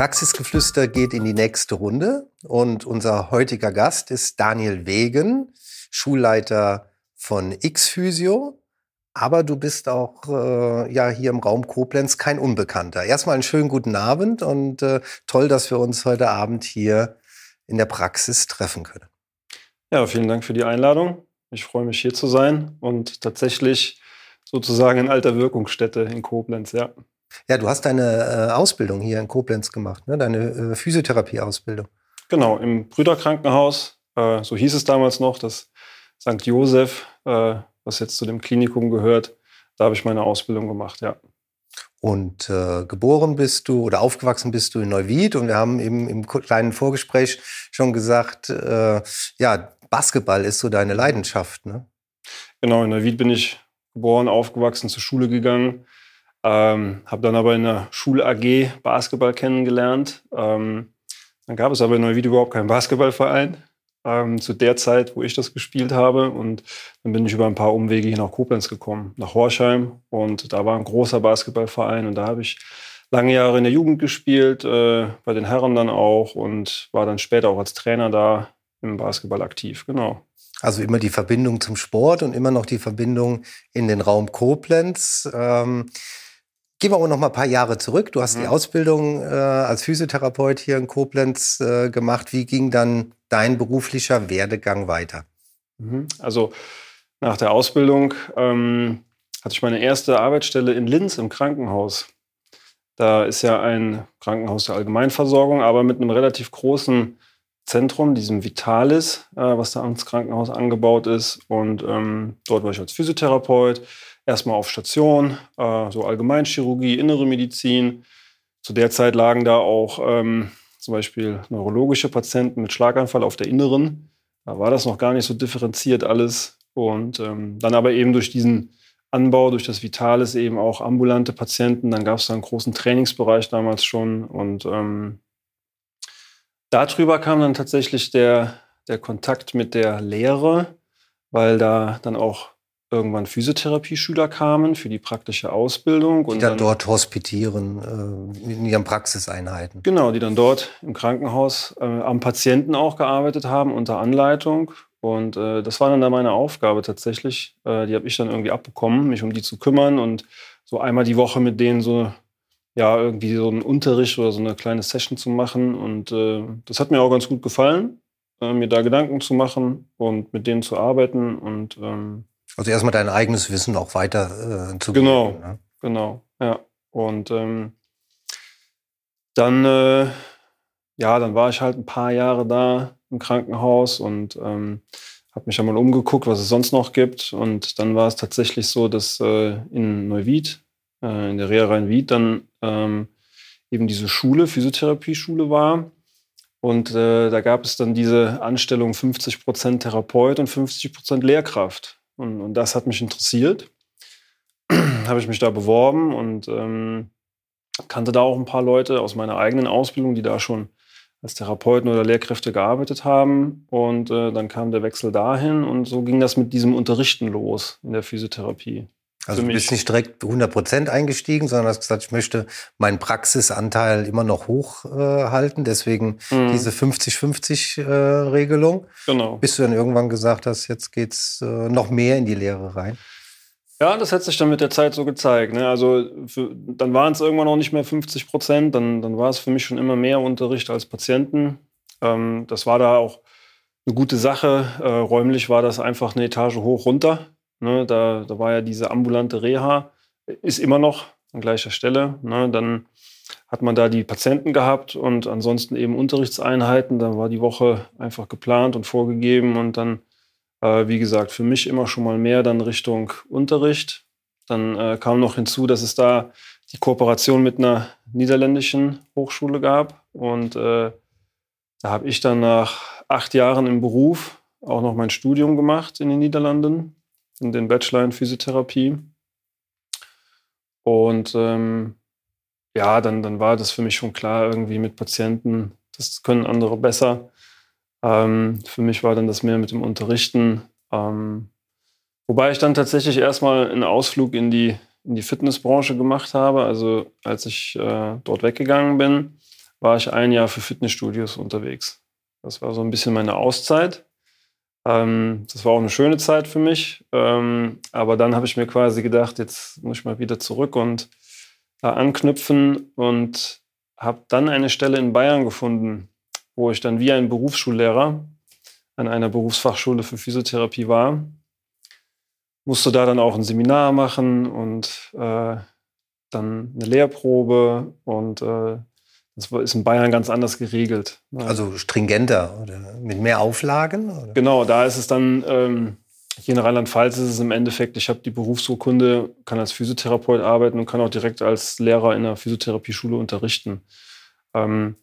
Praxisgeflüster geht in die nächste Runde und unser heutiger Gast ist Daniel Wegen, Schulleiter von X-Physio. Aber du bist auch äh, ja hier im Raum Koblenz kein Unbekannter. Erstmal einen schönen guten Abend und äh, toll, dass wir uns heute Abend hier in der Praxis treffen können. Ja, vielen Dank für die Einladung. Ich freue mich hier zu sein und tatsächlich sozusagen in alter Wirkungsstätte in Koblenz, ja. Ja, du hast deine äh, Ausbildung hier in Koblenz gemacht, ne? deine äh, Physiotherapie-Ausbildung. Genau, im Brüderkrankenhaus, äh, so hieß es damals noch, das St. Josef, äh, was jetzt zu dem Klinikum gehört. Da habe ich meine Ausbildung gemacht, ja. Und äh, geboren bist du oder aufgewachsen bist du in Neuwied und wir haben eben im kleinen Vorgespräch schon gesagt, äh, ja, Basketball ist so deine Leidenschaft, ne? Genau, in Neuwied bin ich geboren, aufgewachsen, zur Schule gegangen. Ähm, habe dann aber in der Schul-AG Basketball kennengelernt. Ähm, dann gab es aber in Neuwied überhaupt keinen Basketballverein ähm, zu der Zeit, wo ich das gespielt habe. Und dann bin ich über ein paar Umwege hier nach Koblenz gekommen, nach Horschheim. Und da war ein großer Basketballverein und da habe ich lange Jahre in der Jugend gespielt, äh, bei den Herren dann auch und war dann später auch als Trainer da im Basketball aktiv. Genau. Also immer die Verbindung zum Sport und immer noch die Verbindung in den Raum Koblenz. Ähm, Gehen wir aber noch mal ein paar Jahre zurück. Du hast mhm. die Ausbildung äh, als Physiotherapeut hier in Koblenz äh, gemacht. Wie ging dann dein beruflicher Werdegang weiter? Mhm. Also nach der Ausbildung ähm, hatte ich meine erste Arbeitsstelle in Linz im Krankenhaus. Da ist ja ein Krankenhaus der Allgemeinversorgung, aber mit einem relativ großen Zentrum, diesem Vitalis, äh, was da ans Krankenhaus angebaut ist. Und ähm, dort war ich als Physiotherapeut erstmal auf Station, äh, so Allgemeinchirurgie, innere Medizin. Zu der Zeit lagen da auch ähm, zum Beispiel neurologische Patienten mit Schlaganfall auf der inneren. Da war das noch gar nicht so differenziert alles. Und ähm, dann aber eben durch diesen Anbau, durch das Vitalis eben auch ambulante Patienten. Dann gab es da einen großen Trainingsbereich damals schon. Und ähm, darüber kam dann tatsächlich der, der Kontakt mit der Lehre, weil da dann auch irgendwann Physiotherapie-Schüler kamen für die praktische Ausbildung. Die und dann, dann dort hospitieren, äh, in ihren Praxiseinheiten. Genau, die dann dort im Krankenhaus äh, am Patienten auch gearbeitet haben unter Anleitung. Und äh, das war dann da meine Aufgabe tatsächlich. Äh, die habe ich dann irgendwie abbekommen, mich um die zu kümmern und so einmal die Woche mit denen so ja irgendwie so einen Unterricht oder so eine kleine Session zu machen. Und äh, das hat mir auch ganz gut gefallen, äh, mir da Gedanken zu machen und mit denen zu arbeiten und ähm, also erstmal dein eigenes Wissen auch weiter äh, zu Genau, geben, ne? genau, ja. Und ähm, dann, äh, ja, dann war ich halt ein paar Jahre da im Krankenhaus und ähm, habe mich einmal umgeguckt, was es sonst noch gibt. Und dann war es tatsächlich so, dass äh, in Neuwied, äh, in der Reha Rhein-Wied, dann ähm, eben diese Schule, Physiotherapie-Schule war. Und äh, da gab es dann diese Anstellung 50 Prozent Therapeut und 50 Prozent Lehrkraft. Und, und das hat mich interessiert. habe ich mich da beworben und ähm, kannte da auch ein paar Leute aus meiner eigenen Ausbildung, die da schon als Therapeuten oder Lehrkräfte gearbeitet haben. Und äh, dann kam der Wechsel dahin und so ging das mit diesem Unterrichten los in der Physiotherapie. Also du bist nicht direkt 100 Prozent eingestiegen, sondern hast gesagt, ich möchte meinen Praxisanteil immer noch hochhalten. Äh, deswegen mhm. diese 50-50-Regelung. Äh, genau. Bis du dann irgendwann gesagt hast, jetzt geht's äh, noch mehr in die Lehre rein. Ja, das hat sich dann mit der Zeit so gezeigt. Ne? Also für, dann waren es irgendwann auch nicht mehr 50 Prozent. Dann, dann war es für mich schon immer mehr Unterricht als Patienten. Ähm, das war da auch eine gute Sache. Äh, räumlich war das einfach eine Etage hoch runter. Ne, da, da war ja diese ambulante Reha, ist immer noch an gleicher Stelle. Ne, dann hat man da die Patienten gehabt und ansonsten eben Unterrichtseinheiten. Da war die Woche einfach geplant und vorgegeben und dann, äh, wie gesagt, für mich immer schon mal mehr dann Richtung Unterricht. Dann äh, kam noch hinzu, dass es da die Kooperation mit einer niederländischen Hochschule gab und äh, da habe ich dann nach acht Jahren im Beruf auch noch mein Studium gemacht in den Niederlanden, in den Bachelor in Physiotherapie. Und ähm, ja, dann, dann war das für mich schon klar, irgendwie mit Patienten, das können andere besser. Ähm, für mich war dann das mehr mit dem Unterrichten. Ähm, wobei ich dann tatsächlich erstmal einen Ausflug in die, in die Fitnessbranche gemacht habe. Also als ich äh, dort weggegangen bin, war ich ein Jahr für Fitnessstudios unterwegs. Das war so ein bisschen meine Auszeit. Ähm, das war auch eine schöne Zeit für mich. Ähm, aber dann habe ich mir quasi gedacht, jetzt muss ich mal wieder zurück und äh, anknüpfen und habe dann eine Stelle in Bayern gefunden, wo ich dann wie ein Berufsschullehrer an einer Berufsfachschule für Physiotherapie war. Musste da dann auch ein Seminar machen und äh, dann eine Lehrprobe und äh, das ist in Bayern ganz anders geregelt. Also stringenter oder mit mehr Auflagen? Oder? Genau, da ist es dann, ähm, hier in Rheinland-Pfalz ist es im Endeffekt, ich habe die Berufsurkunde, kann als Physiotherapeut arbeiten und kann auch direkt als Lehrer in einer Physiotherapieschule unterrichten. Ähm,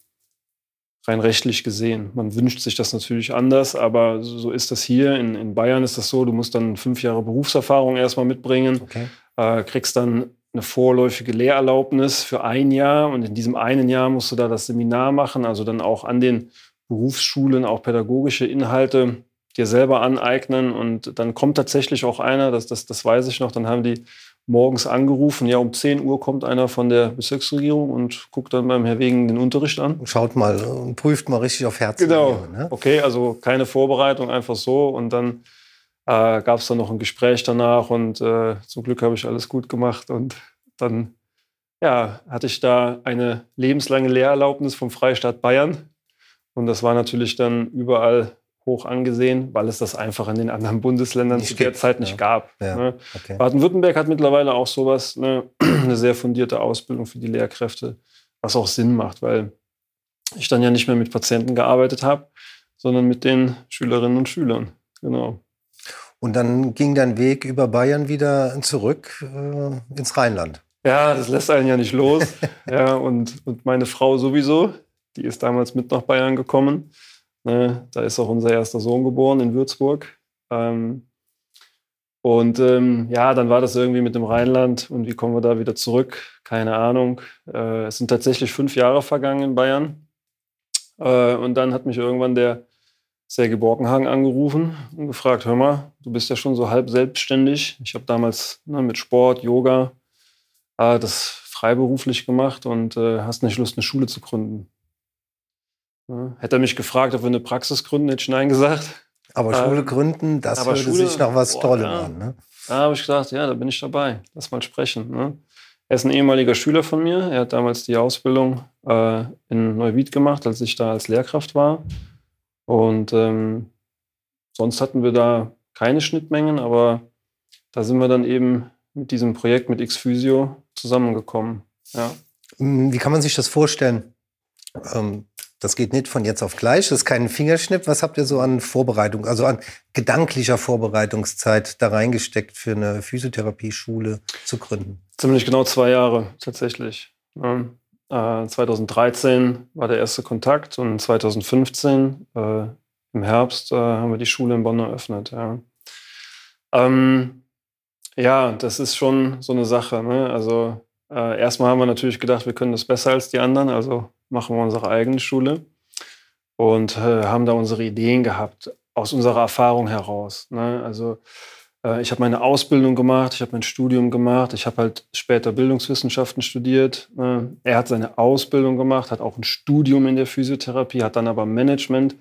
rein rechtlich gesehen. Man wünscht sich das natürlich anders, aber so ist das hier. In, in Bayern ist das so, du musst dann fünf Jahre Berufserfahrung erstmal mitbringen, okay. äh, kriegst dann eine vorläufige Lehrerlaubnis für ein Jahr und in diesem einen Jahr musst du da das Seminar machen, also dann auch an den Berufsschulen auch pädagogische Inhalte dir selber aneignen und dann kommt tatsächlich auch einer, das, das, das weiß ich noch, dann haben die morgens angerufen, ja um 10 Uhr kommt einer von der Bezirksregierung und guckt dann beim Herr Wegen den Unterricht an. Schaut mal und prüft mal richtig auf Herz. Genau, ne? okay, also keine Vorbereitung, einfach so und dann äh, gab es dann noch ein Gespräch danach und äh, zum Glück habe ich alles gut gemacht und dann ja, hatte ich da eine lebenslange Lehrerlaubnis vom Freistaat Bayern und das war natürlich dann überall hoch angesehen, weil es das einfach in den anderen Bundesländern nicht zu der Zeit nicht ja. gab. Ja. Ne? Okay. Baden-Württemberg hat mittlerweile auch sowas, ne? eine sehr fundierte Ausbildung für die Lehrkräfte, was auch Sinn macht, weil ich dann ja nicht mehr mit Patienten gearbeitet habe, sondern mit den Schülerinnen und Schülern. Genau. Und dann ging dein Weg über Bayern wieder zurück äh, ins Rheinland. Ja, das lässt einen ja nicht los. ja, und, und meine Frau sowieso, die ist damals mit nach Bayern gekommen. Ne, da ist auch unser erster Sohn geboren in Würzburg. Ähm, und ähm, ja, dann war das irgendwie mit dem Rheinland und wie kommen wir da wieder zurück? Keine Ahnung. Äh, es sind tatsächlich fünf Jahre vergangen in Bayern. Äh, und dann hat mich irgendwann der Serge Borkenhagen angerufen und gefragt, hör mal, du bist ja schon so halb selbstständig. Ich habe damals ne, mit Sport, Yoga äh, das freiberuflich gemacht und äh, hast nicht Lust, eine Schule zu gründen. Ja, hätte er mich gefragt, ob wir eine Praxis gründen, hätte ich Nein gesagt. Aber Schule ähm, gründen, das würde Schule, sich nach was boah, Tollem ja. an. Ne? Da habe ich gesagt, ja, da bin ich dabei. Lass mal sprechen. Ne? Er ist ein ehemaliger Schüler von mir. Er hat damals die Ausbildung äh, in Neuwied gemacht, als ich da als Lehrkraft war. Und ähm, sonst hatten wir da keine Schnittmengen, aber da sind wir dann eben mit diesem Projekt mit Xphysio zusammengekommen. Ja. Hm, wie kann man sich das vorstellen? Ähm, das geht nicht von jetzt auf gleich, das ist kein Fingerschnipp. Was habt ihr so an Vorbereitung, also an gedanklicher Vorbereitungszeit da reingesteckt für eine Physiotherapie-Schule zu gründen? Ziemlich genau zwei Jahre tatsächlich. Ja. 2013 äh, war der erste Kontakt und 2015 äh, im Herbst äh, haben wir die Schule in Bonn eröffnet. Ja. Ähm, ja, das ist schon so eine Sache. Ne? Also äh, erstmal haben wir natürlich gedacht, wir können das besser als die anderen, also machen wir unsere eigene Schule und äh, haben da unsere Ideen gehabt aus unserer Erfahrung heraus. Ne? Also ich habe meine Ausbildung gemacht, ich habe mein Studium gemacht, ich habe halt später Bildungswissenschaften studiert. Ne? Er hat seine Ausbildung gemacht, hat auch ein Studium in der Physiotherapie, hat dann aber Management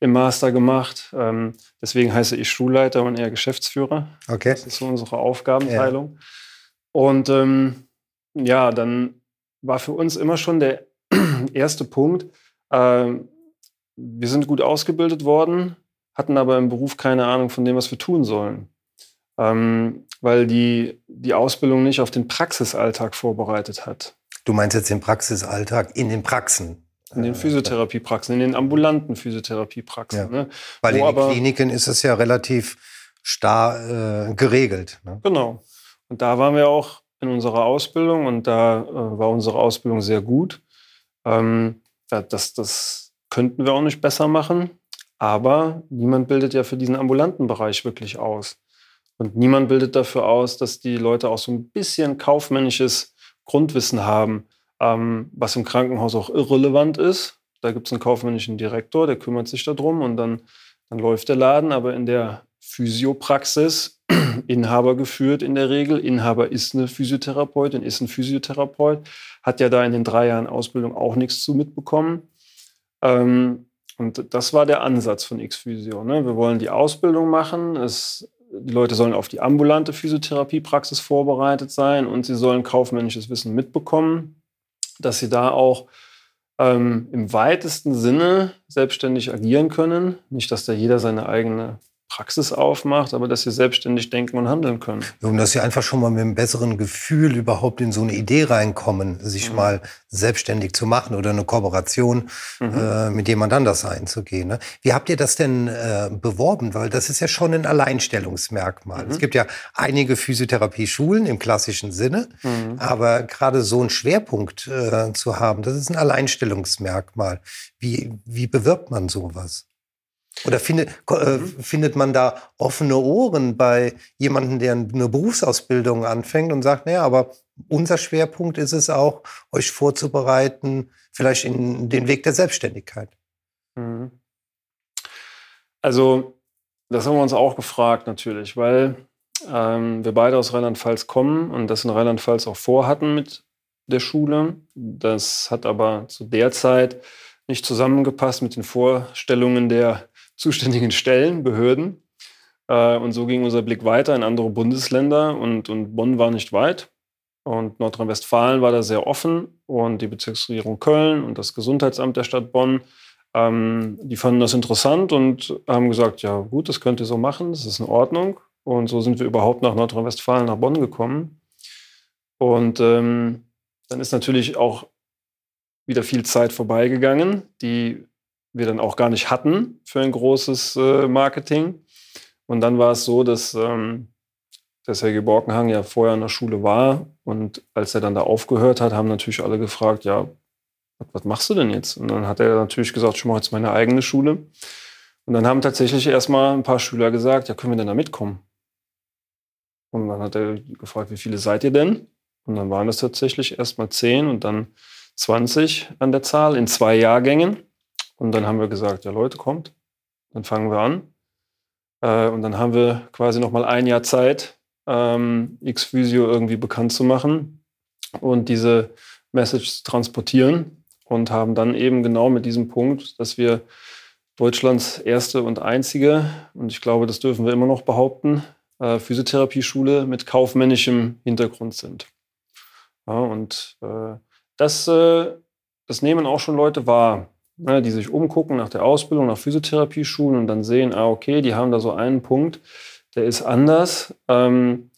im Master gemacht. Ähm, deswegen heiße ich Schulleiter und er Geschäftsführer. Okay. Das ist so unsere Aufgabenteilung. Ja. Und ähm, ja, dann war für uns immer schon der erste Punkt, äh, wir sind gut ausgebildet worden, hatten aber im Beruf keine Ahnung von dem, was wir tun sollen. Ähm, weil die, die Ausbildung nicht auf den Praxisalltag vorbereitet hat. Du meinst jetzt den Praxisalltag in den Praxen? In den Physiotherapiepraxen, in den ambulanten Physiotherapiepraxen. Ja. Ne? Weil Wo in den Kliniken ist es ja relativ starr äh, geregelt. Ne? Genau. Und da waren wir auch in unserer Ausbildung und da äh, war unsere Ausbildung sehr gut. Ähm, das, das könnten wir auch nicht besser machen. Aber niemand bildet ja für diesen ambulanten Bereich wirklich aus. Und niemand bildet dafür aus, dass die Leute auch so ein bisschen kaufmännisches Grundwissen haben, ähm, was im Krankenhaus auch irrelevant ist. Da gibt es einen kaufmännischen Direktor, der kümmert sich darum und dann, dann läuft der Laden. Aber in der Physiopraxis, Inhaber geführt in der Regel, Inhaber ist eine Physiotherapeutin, ist ein Physiotherapeut, hat ja da in den drei Jahren Ausbildung auch nichts zu mitbekommen. Ähm, und das war der Ansatz von X-Physio. Ne? Wir wollen die Ausbildung machen. Es, die Leute sollen auf die ambulante Physiotherapiepraxis vorbereitet sein und sie sollen kaufmännisches Wissen mitbekommen, dass sie da auch ähm, im weitesten Sinne selbstständig agieren können. Nicht, dass da jeder seine eigene Praxis aufmacht, aber dass sie selbstständig denken und handeln können. Und dass sie einfach schon mal mit einem besseren Gefühl überhaupt in so eine Idee reinkommen, sich mhm. mal selbstständig zu machen oder eine Kooperation mhm. äh, mit jemand anders einzugehen. Ne? Wie habt ihr das denn äh, beworben? Weil das ist ja schon ein Alleinstellungsmerkmal. Mhm. Es gibt ja einige Physiotherapieschulen im klassischen Sinne, mhm. aber gerade so einen Schwerpunkt äh, zu haben, das ist ein Alleinstellungsmerkmal. Wie, wie bewirbt man sowas? Oder findet, äh, mhm. findet man da offene Ohren bei jemandem, der eine Berufsausbildung anfängt und sagt, naja, aber unser Schwerpunkt ist es auch, euch vorzubereiten, vielleicht in den Weg der Selbstständigkeit? Mhm. Also, das haben wir uns auch gefragt natürlich, weil ähm, wir beide aus Rheinland-Pfalz kommen und das in Rheinland-Pfalz auch vorhatten mit der Schule. Das hat aber zu der Zeit nicht zusammengepasst mit den Vorstellungen der zuständigen Stellen, Behörden. Äh, und so ging unser Blick weiter in andere Bundesländer und, und Bonn war nicht weit. Und Nordrhein-Westfalen war da sehr offen und die Bezirksregierung Köln und das Gesundheitsamt der Stadt Bonn, ähm, die fanden das interessant und haben gesagt, ja gut, das könnt ihr so machen, das ist in Ordnung. Und so sind wir überhaupt nach Nordrhein-Westfalen, nach Bonn gekommen. Und ähm, dann ist natürlich auch wieder viel Zeit vorbeigegangen, die wir dann auch gar nicht hatten für ein großes äh, Marketing. Und dann war es so, dass ähm, der Sergei Borkenhang ja vorher in der Schule war. Und als er dann da aufgehört hat, haben natürlich alle gefragt, ja, was machst du denn jetzt? Und dann hat er natürlich gesagt, ich mache jetzt meine eigene Schule. Und dann haben tatsächlich erstmal ein paar Schüler gesagt, ja, können wir denn da mitkommen? Und dann hat er gefragt, wie viele seid ihr denn? Und dann waren es tatsächlich erstmal zehn und dann 20 an der Zahl in zwei Jahrgängen. Und dann haben wir gesagt, ja Leute, kommt, dann fangen wir an. Äh, und dann haben wir quasi noch mal ein Jahr Zeit, ähm, X-Physio irgendwie bekannt zu machen und diese Message zu transportieren und haben dann eben genau mit diesem Punkt, dass wir Deutschlands erste und einzige, und ich glaube, das dürfen wir immer noch behaupten, äh, Physiotherapieschule mit kaufmännischem Hintergrund sind. Ja, und äh, das, äh, das nehmen auch schon Leute wahr ne, die sich umgucken nach der Ausbildung, nach Physiotherapieschulen und dann sehen, ah, okay, die haben da so einen Punkt, der ist anders. Ähm,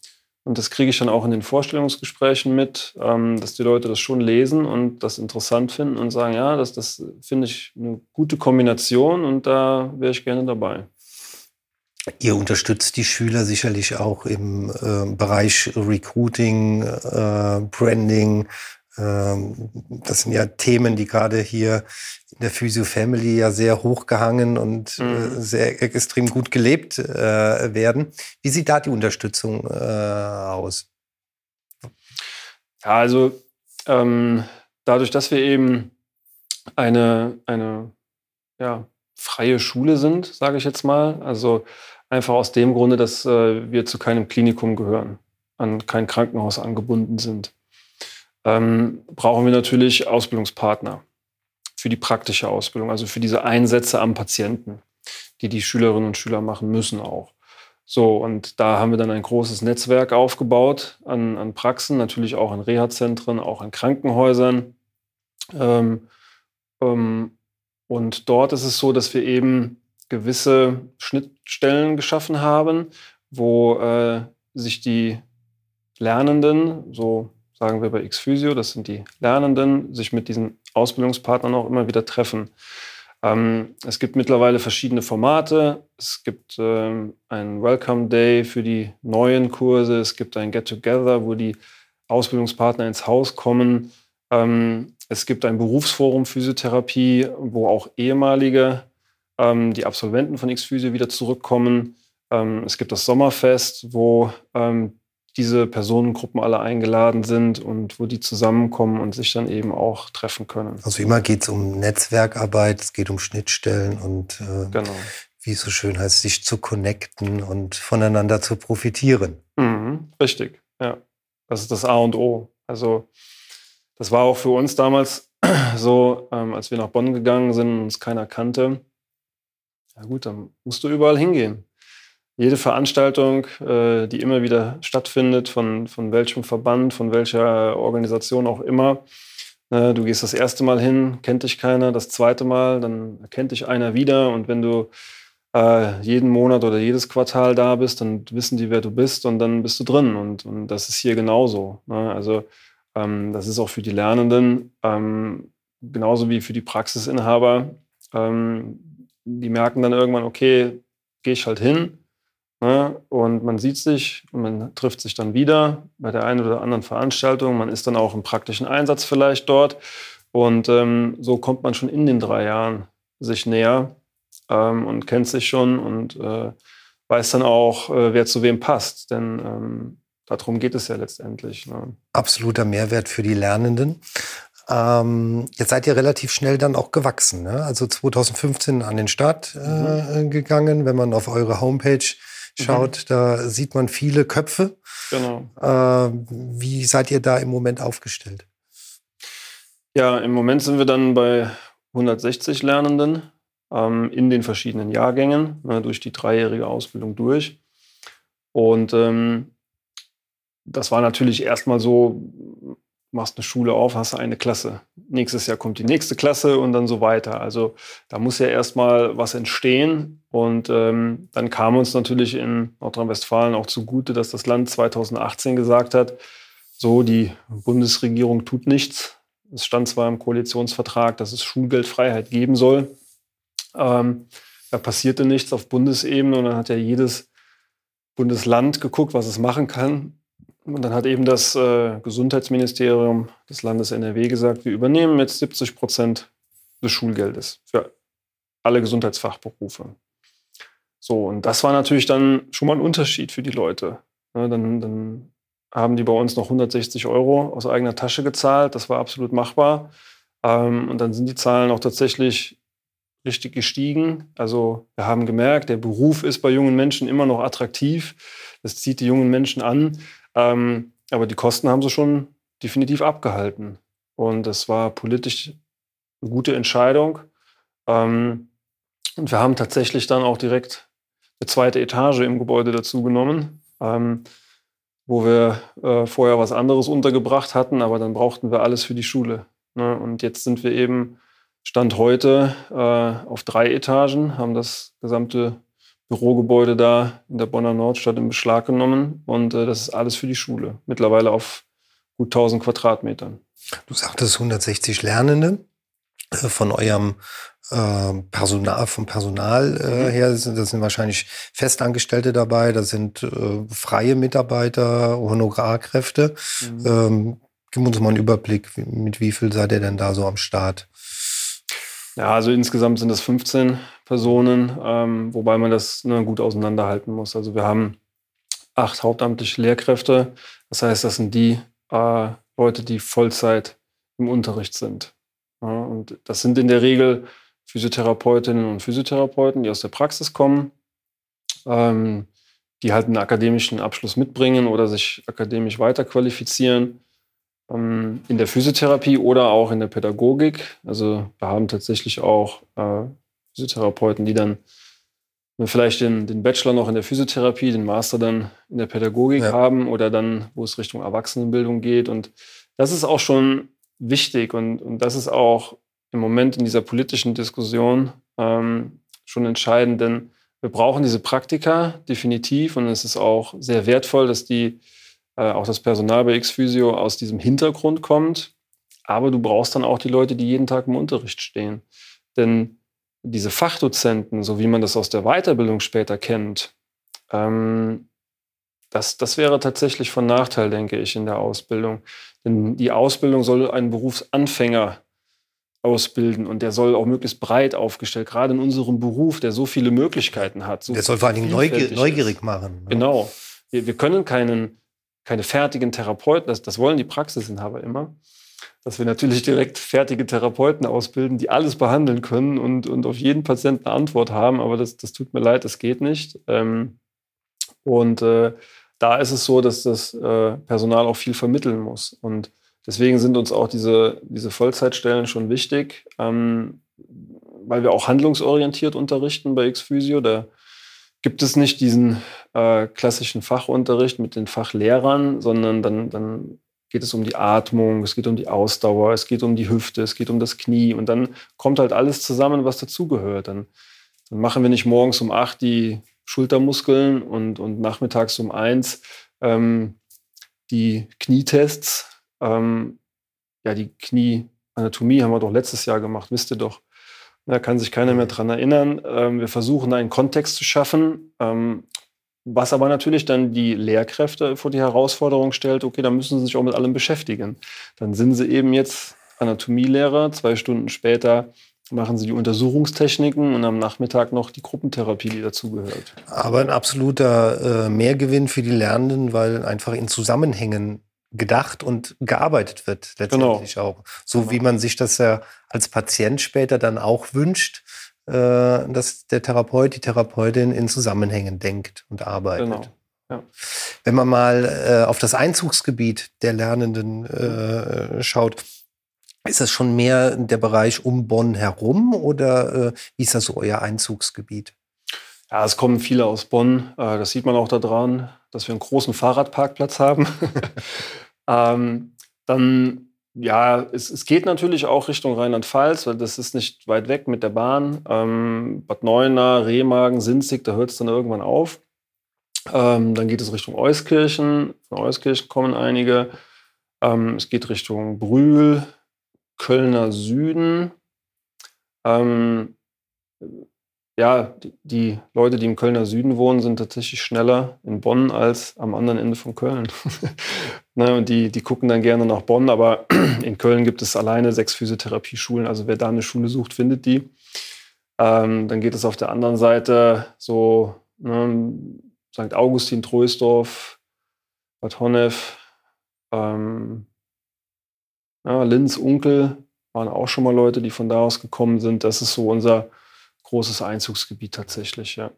und das kriege ich dann auch in den Vorstellungsgesprächen mit, ähm, dass die Leute das schon lesen und das interessant finden und sagen, ja, das, das finde ich eine gute Kombination und da wäre ich gerne dabei. Ihr unterstützt die Schüler sicherlich auch im äh, Bereich Recruiting, äh, Branding, das sind ja Themen, die gerade hier in der Physio Family ja sehr hochgehangen und äh, mhm. sehr extrem gut gelebt äh, werden. Wie sieht da die Unterstützung äh, aus? Ja, also ähm, dadurch, dass wir eben eine, eine ja, freie Schule sind, sage ich jetzt mal, also einfach aus dem Grunde, dass äh, wir zu keinem Klinikum gehören, an kein Krankenhaus angebunden sind ähm, brauchen wir natürlich Ausbildungspartner für die praktische Ausbildung, also für diese Einsätze am Patienten, die die Schülerinnen und Schüler machen müssen auch. So, und da haben wir dann ein großes Netzwerk aufgebaut an, an Praxen, natürlich auch in Reha-Zentren, auch in Krankenhäusern. Ähm, ähm, und dort ist es so, dass wir eben gewisse Schnittstellen geschaffen haben, wo äh, sich die Lernenden, so sagen wir bei Xphysio, das sind die Lernenden, sich mit diesen Ausbildungspartnern auch immer wieder treffen. Ähm, es gibt mittlerweile verschiedene Formate. Es gibt ähm, einen Welcome Day für die neuen Kurse. Es gibt ein Get Together, wo die Ausbildungspartner ins Haus kommen Ähm, es gibt ein Berufsforum Physiotherapie, wo auch ehemalige, ähm, die Absolventen von X-Physio wieder zurückkommen. Ähm, es gibt das Sommerfest, wo ähm, diese Personengruppen alle eingeladen sind und wo die zusammenkommen und sich dann eben auch treffen können. Also immer geht es um Netzwerkarbeit, es geht um Schnittstellen und äh, genau. wie es so schön heißt, sich zu connecten und voneinander zu profitieren. Mhm, richtig, ja. Das ist das A und O. Also das war auch für uns damals so, ähm, als wir nach Bonn gegangen sind und uns keiner kannte. Ja gut, dann musst du überall hingehen jede Veranstaltung, äh, die immer wieder stattfindet, von, von welchem Verband, von welcher Organisation auch immer. Äh, du gehst das erste Mal hin, kennt dich keiner, das zweite Mal, dann erkennt dich einer wieder. Und wenn du äh, jeden Monat oder jedes Quartal da bist, dann wissen die, wer du bist und dann bist du drin. Und, und das ist hier genauso. Ne? Also ähm, das ist auch für die Lernenden ähm, genauso wie für die Praxisinhaber. Ähm, die merken dann irgendwann, okay, gehe ich halt hin Ne? Und man sieht sich und man trifft sich dann wieder bei der einen oder anderen Veranstaltung. Man ist dann auch im praktischen Einsatz vielleicht dort. Und ähm, so kommt man schon in den drei Jahren sich näher ähm, und kennt sich schon und äh, weiß dann auch, äh, wer zu wem passt. Denn ähm, darum geht es ja letztendlich. Ne? Absoluter Mehrwert für die Lernenden. Ähm, jetzt seid ihr relativ schnell dann auch gewachsen. Ne? Also 2015 an den Start äh, mhm. gegangen. Wenn man auf eure Homepage schaut, mhm. da sieht man viele Köpfe. Genau. Äh, wie seid ihr da im Moment aufgestellt? Ja, im Moment sind wir dann bei 160 Lernenden ähm, in den verschiedenen Jahrgängen, ne, durch die dreijährige Ausbildung durch. Und ähm, das war natürlich erstmal so, machst eine Schule auf, hast eine Klasse. Nächstes Jahr kommt die nächste Klasse und dann so weiter. Also da muss ja erstmal was entstehen. Und ähm, dann kam uns natürlich in Nordrhein-Westfalen auch zugute, dass das Land 2018 gesagt hat, so, die Bundesregierung tut nichts. Es stand zwar im Koalitionsvertrag, dass es Schulgeldfreiheit geben soll. Ähm, da passierte nichts auf Bundesebene und dann hat ja jedes Bundesland geguckt, was es machen kann. Und dann hat eben das äh, Gesundheitsministerium des Landes NRW gesagt, wir übernehmen jetzt 70 Prozent des Schulgeldes für alle Gesundheitsfachberufe. So, und das war natürlich dann schon mal ein Unterschied für die Leute. Ja, dann, dann haben die bei uns noch 160 Euro aus eigener Tasche gezahlt. Das war absolut machbar. Ähm, und dann sind die Zahlen auch tatsächlich richtig gestiegen. Also wir haben gemerkt, der Beruf ist bei jungen Menschen immer noch attraktiv. Das zieht die jungen Menschen an. Ähm, aber die Kosten haben sie schon definitiv abgehalten. Und das war politisch eine gute Entscheidung. Ähm, und wir haben tatsächlich dann auch direkt eine zweite Etage im Gebäude dazu genommen, ähm, wo wir äh, vorher was anderes untergebracht hatten, aber dann brauchten wir alles für die Schule. Ne? Und jetzt sind wir eben Stand heute äh, auf drei Etagen, haben das gesamte Bürogebäude da in der Bonner Nordstadt in Beschlag genommen. Und äh, das ist alles für die Schule. Mittlerweile auf gut 1000 Quadratmetern. Du sagtest 160 Lernende. Äh, von eurem äh, Personal, vom Personal äh, mhm. her, sind, das sind wahrscheinlich Festangestellte dabei, das sind äh, freie Mitarbeiter, Honorarkräfte. Mhm. Ähm, gib uns mal einen Überblick, mit wie viel seid ihr denn da so am Start? Ja, also insgesamt sind das 15 Personen, ähm, wobei man das ne, gut auseinanderhalten muss. Also wir haben acht hauptamtliche Lehrkräfte. Das heißt, das sind die äh, Leute, die Vollzeit im Unterricht sind. Ja, und das sind in der Regel Physiotherapeutinnen und Physiotherapeuten, die aus der Praxis kommen, ähm, die halt einen akademischen Abschluss mitbringen oder sich akademisch weiterqualifizieren ähm, in der Physiotherapie oder auch in der Pädagogik. Also wir haben tatsächlich auch äh, Physiotherapeuten, die dann vielleicht den, den, Bachelor noch in der Physiotherapie, den Master dann in der Pädagogik ja. haben oder dann, wo es Richtung Erwachsenenbildung geht. Und das ist auch schon wichtig und, und das ist auch im Moment in dieser politischen Diskussion ähm, schon entscheidend, denn wir brauchen diese Praktika definitiv und es ist auch sehr wertvoll, dass die äh, auch das Personal bei X-Physio aus diesem Hintergrund kommt. Aber du brauchst dann auch die Leute, die jeden Tag im Unterricht stehen. Denn diese Fachdozenten, so wie man das aus der Weiterbildung später kennt, ähm, Das, das wäre tatsächlich von Nachteil, denke ich, in der Ausbildung. Denn die Ausbildung soll einen Berufsanfänger ausbilden und der soll auch möglichst breit aufgestellt, gerade in unserem Beruf, der so viele Möglichkeiten hat. So der soll vor allen Dingen neugierig, neugierig machen. Ne? Genau. Wir, wir, können keinen, keine fertigen Therapeuten, das, das wollen die Praxisinhaber immer, dass wir natürlich direkt fertige Therapeuten ausbilden, die alles behandeln können und, und auf jeden Patienten eine Antwort haben, aber das, das tut mir leid, das geht nicht. Ähm, und äh, da ist es so, dass das äh, Personal auch viel vermitteln muss. Und deswegen sind uns auch diese, diese Vollzeitstellen schon wichtig, ähm, weil wir auch handlungsorientiert unterrichten bei Xphysio. Da gibt es nicht diesen äh, klassischen Fachunterricht mit den Fachlehrern, sondern dann, dann geht es um die Atmung, es geht um die Ausdauer, es geht um die Hüfte, es geht um das Knie und dann kommt halt alles zusammen, was dazugehört. Dann, dann machen wir nicht morgens um acht die Schultermuskeln und, und nachmittags um eins ähm, die Knietests. Ähm, ja, die Knieanatomie haben wir doch letztes Jahr gemacht, wisst ihr doch. Da kann sich keiner mehr dran erinnern. Ähm, wir versuchen einen Kontext zu schaffen, ähm, was aber natürlich dann die Lehrkräfte vor die Herausforderung stellt, okay, da müssen sie sich auch mit allem beschäftigen. Dann sind sie eben jetzt Anatomielehrer, zwei Stunden später machen sie die Untersuchungstechniken und am Nachmittag noch die Gruppentherapie, die dazugehört. Aber ein absoluter äh, Mehrgewinn für die Lernenden, weil einfach in Zusammenhängen gedacht und gearbeitet wird, letztendlich genau. auch. So genau. wie man sich das ja als Patient später dann auch wünscht, dass der Therapeut, die Therapeutin in Zusammenhängen denkt und arbeitet. Genau. Ja. Wenn man mal äh, auf das Einzugsgebiet der Lernenden äh, schaut, ist das schon mehr der Bereich um Bonn herum oder äh, wie ist das so euer Einzugsgebiet? Ja, es kommen viele aus Bonn. Äh, das sieht man auch daran, dass wir einen großen Fahrradparkplatz haben. ähm, dann, ja, es, es, geht natürlich auch Richtung Rheinland-Pfalz, weil das ist nicht weit weg mit der Bahn. Ähm, Bad Neuenahr, Remagen, Sinzig, da hört es dann irgendwann auf. Ähm, dann geht es Richtung Euskirchen. Von Euskirchen kommen einige. Ähm, es geht Richtung Brühl, Kölner Süden. Ähm, ja, die, Leute, die im Kölner Süden wohnen, sind tatsächlich schneller in Bonn als am anderen Ende von Köln. ne, und die, die gucken dann gerne nach Bonn, aber in Köln gibt es alleine sechs Physiotherapieschulen. Also wer da eine Schule sucht, findet die. Ähm, dann geht es auf der anderen Seite so ne, St. Augustin, Troisdorf, Bad Honnef, ähm, ja, Linz, Unkel waren auch schon mal Leute, die von da aus gekommen sind. Das ist so unser großes Einzugsgebiet tatsächlich, ja.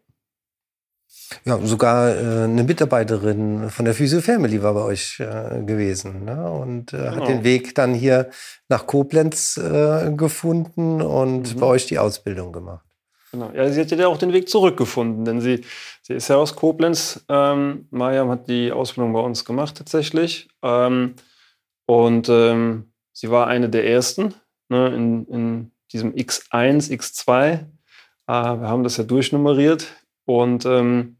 Ja, sogar äh, eine Mitarbeiterin von der Physio Family war bei euch äh, gewesen ne? und äh, genau. hat den Weg dann hier nach Koblenz äh, gefunden und mhm. bei euch die Ausbildung gemacht. Genau. Ja, sie hat ja auch den Weg zurückgefunden, denn sie, sie ist ja aus Koblenz. Ähm, Mariam hat die Ausbildung bei uns gemacht tatsächlich. Ähm, und ähm, Sie war eine der ersten ne, in, in, diesem X1, X2. Äh, wir haben das ja durchnummeriert und ähm,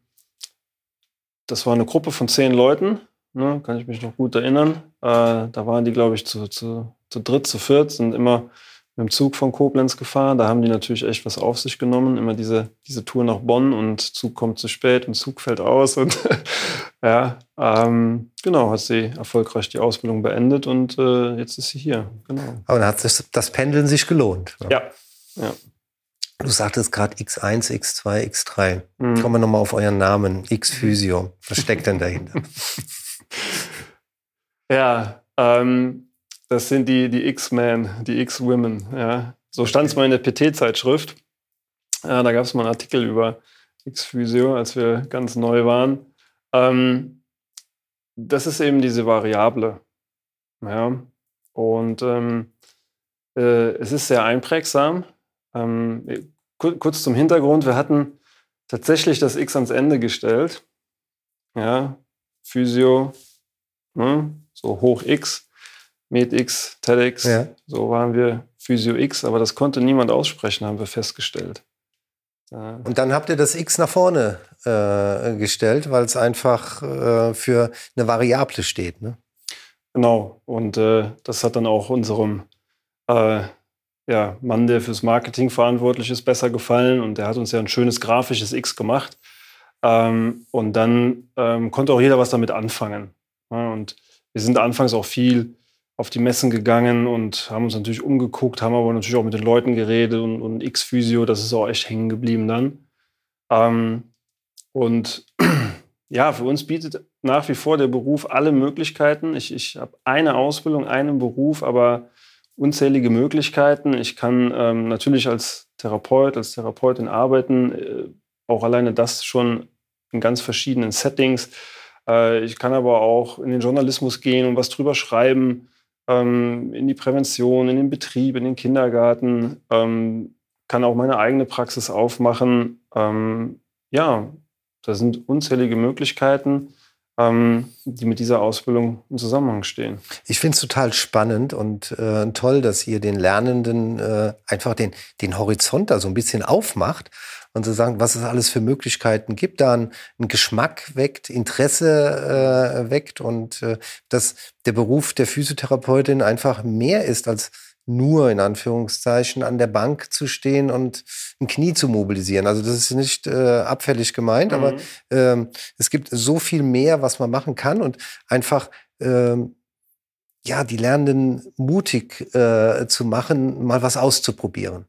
das war eine Gruppe von zehn Leuten, ne, kann ich mich noch gut erinnern. Äh, da waren die, glaube ich, zu, zu, zu dritt, zu viert, sind immer mit dem Zug von Koblenz gefahren. Da haben die natürlich echt was auf sich genommen. Immer diese, diese Tour nach Bonn und Zug kommt zu spät und Zug fällt aus. Und ja, ähm, genau, hat sie erfolgreich die Ausbildung beendet und äh, jetzt ist sie hier. Genau. Aber dann hat das, das Pendeln sich gelohnt. Ne? Ja. ja. Du sagtest gerade X1, X2, X3. Mhm. Kommen wir nochmal auf euren Namen. X-Physio. Was steckt denn dahinter? ja, ähm, das sind die, die X-Men, die X-Women. Ja. So stand es mal in der PT-Zeitschrift. Ja, da gab es mal einen Artikel über X-Physio, als wir ganz neu waren. Ähm, das ist eben diese Variable. Ja. Und ähm, äh, es ist sehr einprägsam. Ähm, kurz zum Hintergrund, wir hatten tatsächlich das X ans Ende gestellt. Ja, Physio, ne, so hoch X. MedX, TEDx, ja. so waren wir Physio X, aber das konnte niemand aussprechen, haben wir festgestellt. Und dann habt ihr das X nach vorne äh, gestellt, weil es einfach äh, für eine Variable steht. Ne? Genau, und äh, das hat dann auch unserem äh, ja, Mann, der fürs Marketing verantwortlich ist, besser gefallen und der hat uns ja ein schönes grafisches X gemacht. Ähm, und dann ähm, konnte auch jeder was damit anfangen. Ja, und wir sind anfangs auch viel auf die Messen gegangen und haben uns natürlich umgeguckt, haben aber natürlich auch mit den Leuten geredet und, und X-Physio, das ist auch echt hängen geblieben dann. Ähm, und ja, für uns bietet nach wie vor der Beruf alle Möglichkeiten. Ich, ich habe eine Ausbildung, einen Beruf, aber unzählige Möglichkeiten. Ich kann ähm, natürlich als Therapeut, als Therapeutin arbeiten, äh, auch alleine das schon in ganz verschiedenen Settings. Äh, ich kann aber auch in den Journalismus gehen und was drüber schreiben, ähm, in die Prävention, in den Betrieb, in den Kindergarten, ähm, kann auch meine eigene Praxis aufmachen. Ähm, ja, da sind unzählige Möglichkeiten ähm, die mit dieser Ausbildung im Zusammenhang stehen. Ich finde es total spannend und äh, toll, dass ihr den Lernenden äh, einfach den, den Horizont da so ein bisschen aufmacht und zu so sagen, was es alles für Möglichkeiten gibt, da einen, Geschmack weckt, Interesse äh, weckt und äh, dass der Beruf der Physiotherapeutin einfach mehr ist als nur in Anführungszeichen an der Bank zu stehen und ein Knie zu mobilisieren. Also das ist nicht äh, abfällig gemeint, mhm. aber ähm, es gibt so viel mehr, was man machen kann und einfach ähm, ja die Lernenden mutig äh, zu machen, mal was auszuprobieren.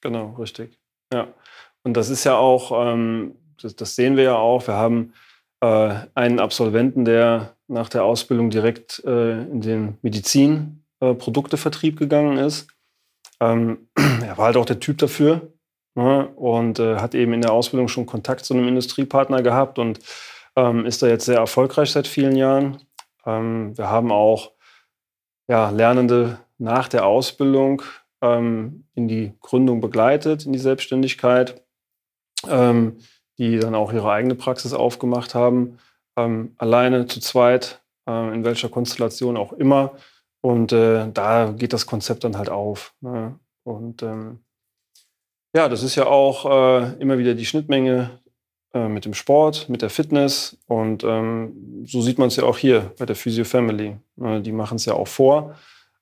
Genau, richtig. Ja, und das ist ja auch, ähm, das, das, sehen wir ja auch. Wir haben äh, einen Absolventen, der nach der Ausbildung direkt äh, in den Medizin äh, Produktevertrieb gegangen ist. Ähm, er war halt auch der Typ dafür ne? und äh, hat eben in der Ausbildung schon Kontakt zu einem Industriepartner gehabt und ähm, ist da jetzt sehr erfolgreich seit vielen Jahren. Ähm, wir haben auch ja, Lernende nach der Ausbildung ähm, in die Gründung begleitet, in die Selbstständigkeit, ähm, die dann auch ihre eigene Praxis aufgemacht haben, ähm, alleine, zu zweit, äh, in welcher Konstellation auch immer. Und äh, da geht das Konzept dann halt auf. Ne? Und ähm, ja, das ist ja auch äh, immer wieder die Schnittmenge äh, mit dem Sport, mit der Fitness. Und ähm, so sieht man es ja auch hier bei der Physio Family. Ne? Die machen es ja auch vor,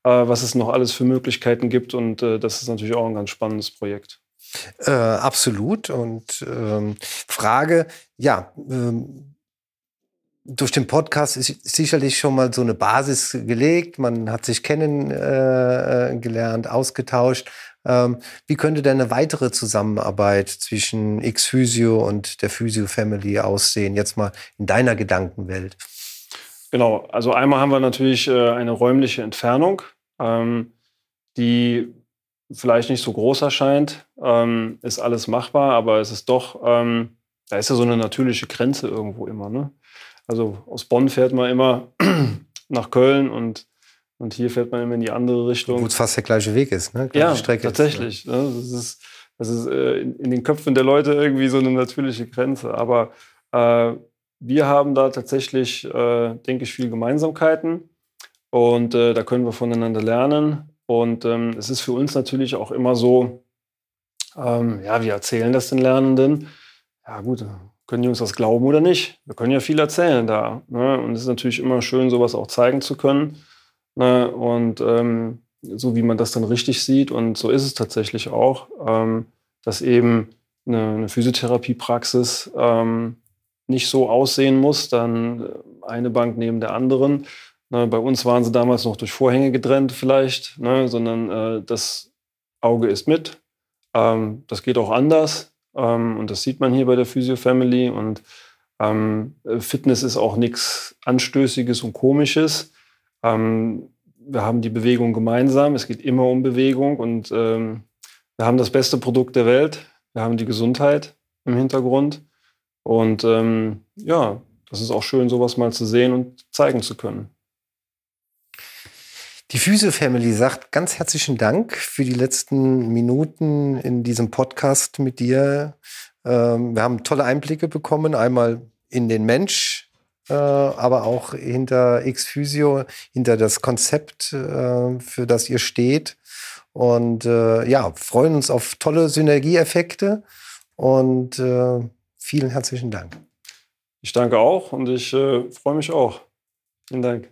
äh, was es noch alles für Möglichkeiten gibt. Und äh, das ist natürlich auch ein ganz spannendes Projekt. Äh, absolut. Und ähm, Frage, ja, ähm, durch den Podcast ist sicherlich schon mal so eine Basis gelegt. Man hat sich kennengelernt, äh, ausgetauscht. Ähm, wie könnte denn eine weitere Zusammenarbeit zwischen X-Physio und der Physio Family aussehen? Jetzt mal in deiner Gedankenwelt. Genau, also einmal haben wir natürlich äh, eine räumliche Entfernung, ähm, die vielleicht nicht so groß erscheint. Ähm, ist alles machbar, aber es ist doch, da ist ja so eine natürliche Grenze irgendwo immer. Ne? Also aus Bonn fährt man immer nach Köln und, und hier fährt man immer in die andere Richtung. Wo es fast der gleiche Weg ist, ne? Gleiche ja, Strecke tatsächlich. Ist, ne? Das ist, das ist äh, in, in, den Köpfen der Leute irgendwie so eine natürliche Grenze. Aber äh, wir haben da tatsächlich, äh, denke ich, viel Gemeinsamkeiten. Und äh, da können wir voneinander lernen. Und ähm, es ist für uns natürlich auch immer so, ähm, ja, wir erzählen das den Lernenden. Ja, gut, können die uns das glauben oder nicht? Wir können ja viel erzählen da. Ne? Und es ist natürlich immer schön, sowas auch zeigen zu können. Ne? Und ähm, so wie man das dann richtig sieht, und so ist es tatsächlich auch, ähm, dass eben eine, eine Physiotherapiepraxis ähm, nicht so aussehen muss, dann eine Bank neben der anderen. Ne? Bei uns waren sie damals noch durch Vorhänge getrennt vielleicht, ne? sondern äh, das Auge ist mit. Ähm, das geht auch anders. Ähm, und das sieht man hier bei der Physio Family. Und ähm, Fitness ist auch nichts Anstößiges und Komisches. Ähm, wir haben die Bewegung gemeinsam. Es geht immer um Bewegung. Und ähm, wir haben das beste Produkt der Welt. Wir haben die Gesundheit im Hintergrund. Und ähm, ja, das ist auch schön, sowas mal zu sehen und zeigen zu können. Die Physio Family sagt ganz herzlichen Dank für die letzten Minuten in diesem Podcast mit dir. Ähm, wir haben tolle Einblicke bekommen, einmal in den Mensch, äh, aber auch hinter X Physio, hinter das Konzept, äh, für das ihr steht. Und äh, ja, freuen uns auf tolle Synergieeffekte und vielen herzlichen Dank. Ich danke auch und ich freue mich auch. Vielen Dank.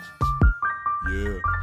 yeah.